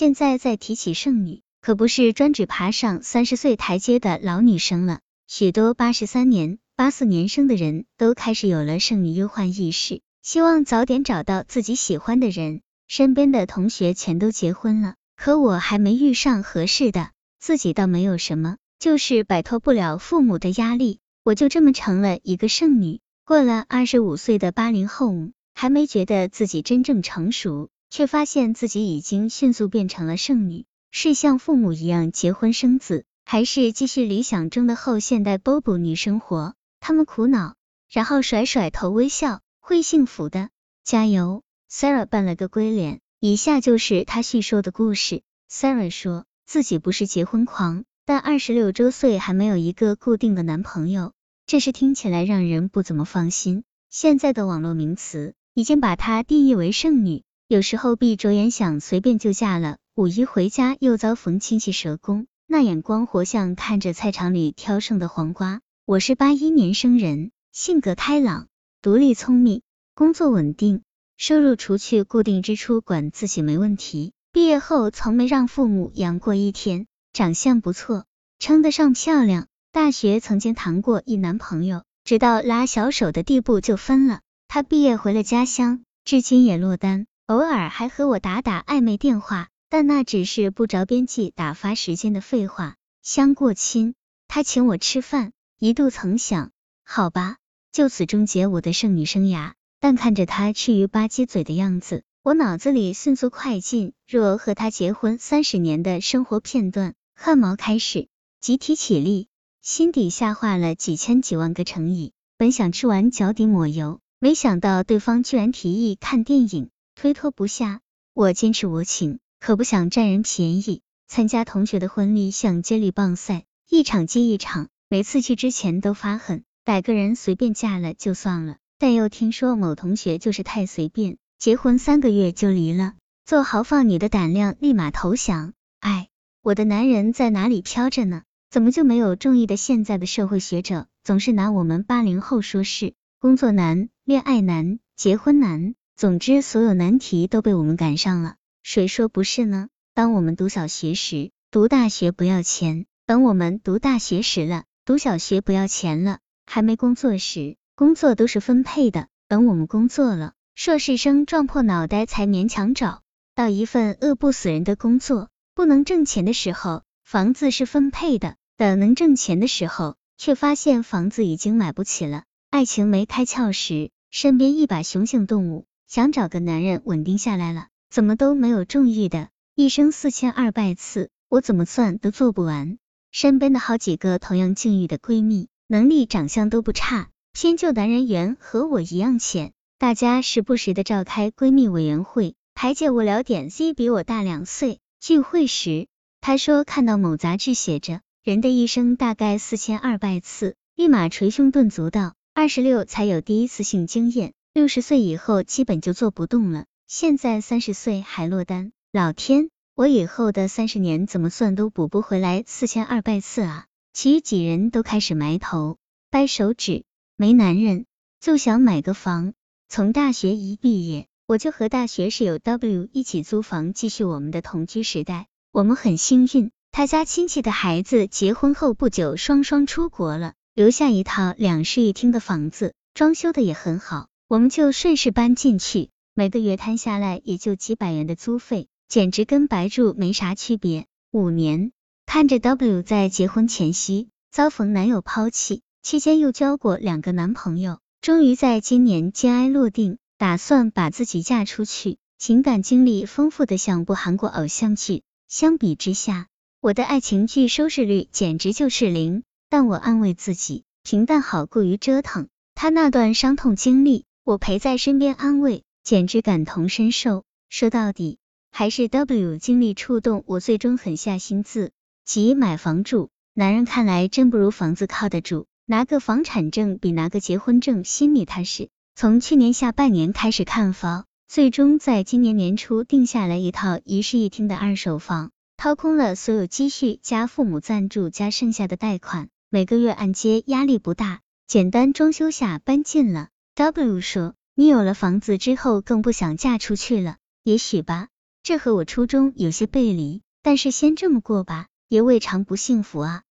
现在再提起剩女，可不是专指爬上三十岁台阶的老女生了。许多八十三年、八四年生的人都开始有了剩女忧患意识，希望早点找到自己喜欢的人。身边的同学全都结婚了，可我还没遇上合适的，自己倒没有什么，就是摆脱不了父母的压力，我就这么成了一个剩女。过了二十五岁的八零后，还没觉得自己真正成熟，却发现自己已经迅速变成了剩女。是像父母一样结婚生子，还是继续理想中的后现代 BOBO 女生活？他们苦恼，然后甩甩头微笑，会幸福的，加油。Sarah 扮了个鬼脸，以下就是她叙说的故事。Sarah 说自己不是结婚狂，但二十六周岁还没有一个固定的男朋友，这事听起来让人不怎么放心。现在的网络名词已经把她定义为剩女，有时候闭着眼想随便就嫁了，五一回家又遭逢亲戚蛇攻，那眼光活像看着菜场里挑剩的黄瓜。我是八一年生人，性格开朗，独立聪明，工作稳定。收入除去固定支出，管自己没问题。毕业后从没让父母养过一天。长相不错，称得上漂亮。大学曾经谈过一男朋友，直到拉小手的地步就分了。他毕业回了家乡，至今也落单，偶尔还和我打打暧昧电话，但那只是不着边际打发时间的废话。相过亲，他请我吃饭，一度曾想，好吧，就此终结我的剩女生涯。但看着他吃鱼吧唧嘴的样子，我脑子里迅速快进若和他结婚三十年的生活片段，汗毛开始集体起立，心底下画了几千几万个乘以。本想吃完脚底抹油，没想到对方居然提议看电影，推脱不下。我坚持我请，可不想占人便宜。参加同学的婚礼像接力棒赛，一场接一场，每次去之前都发狠，逮个人随便嫁了就算了。但又听说某同学就是太随便，结婚三个月就离了，做豪放女的胆量立马投降。哎，我的男人在哪里飘着呢？怎么就没有中意的？现在的社会学者总是拿我们八零后说事，工作难，恋爱难，结婚难，总之所有难题都被我们赶上了。谁说不是呢？当我们读小学时，读大学不要钱；等我们读大学时了，读小学不要钱了；还没工作时。工作都是分配的，等我们工作了，硕士生撞破脑袋才勉强找到一份饿不死人的工作。不能挣钱的时候，房子是分配的；等能挣钱的时候，却发现房子已经买不起了。爱情没开窍时，身边一把雄性动物，想找个男人稳定下来了，怎么都没有中意的。一生四千二百次，我怎么算都做不完。身边的好几个同样境遇的闺蜜，能力、长相都不差。偏就男人缘和我一样浅，大家时不时的召开闺蜜委员会，排解无聊点。Z 比我大两岁，聚会时他说看到某杂志写着人的一生大概四千二百次，立马捶胸顿足道：二十六才有第一次性经验，六十岁以后基本就做不动了。现在三十岁还落单，老天，我以后的三十年怎么算都补不回来四千二百次啊！其余几人都开始埋头掰手指。没男人就想买个房。从大学一毕业，我就和大学室友 W 一起租房，继续我们的同居时代。我们很幸运，他家亲戚的孩子结婚后不久双双出国了，留下一套两室一厅的房子，装修的也很好，我们就顺势搬进去。每个月摊下来也就几百元的租费，简直跟白住没啥区别。五年，看着 W 在结婚前夕遭逢男友抛弃。期间又交过两个男朋友，终于在今年尘埃落定，打算把自己嫁出去。情感经历丰富的像部韩国偶像剧，相比之下，我的爱情剧收视率简直就是零。但我安慰自己，平淡好过于折腾。他那段伤痛经历，我陪在身边安慰，简直感同身受。说到底，还是 W 经历触动我，最终狠下心自己买房住。男人看来真不如房子靠得住。拿个房产证比拿个结婚证心里踏实。从去年下半年开始看房，最终在今年年初定下来一套一室一厅的二手房，掏空了所有积蓄加父母赞助加剩下的贷款，每个月按揭压力不大，简单装修下搬进了。W 说，你有了房子之后更不想嫁出去了，也许吧。这和我初衷有些背离，但是先这么过吧，也未尝不幸福啊。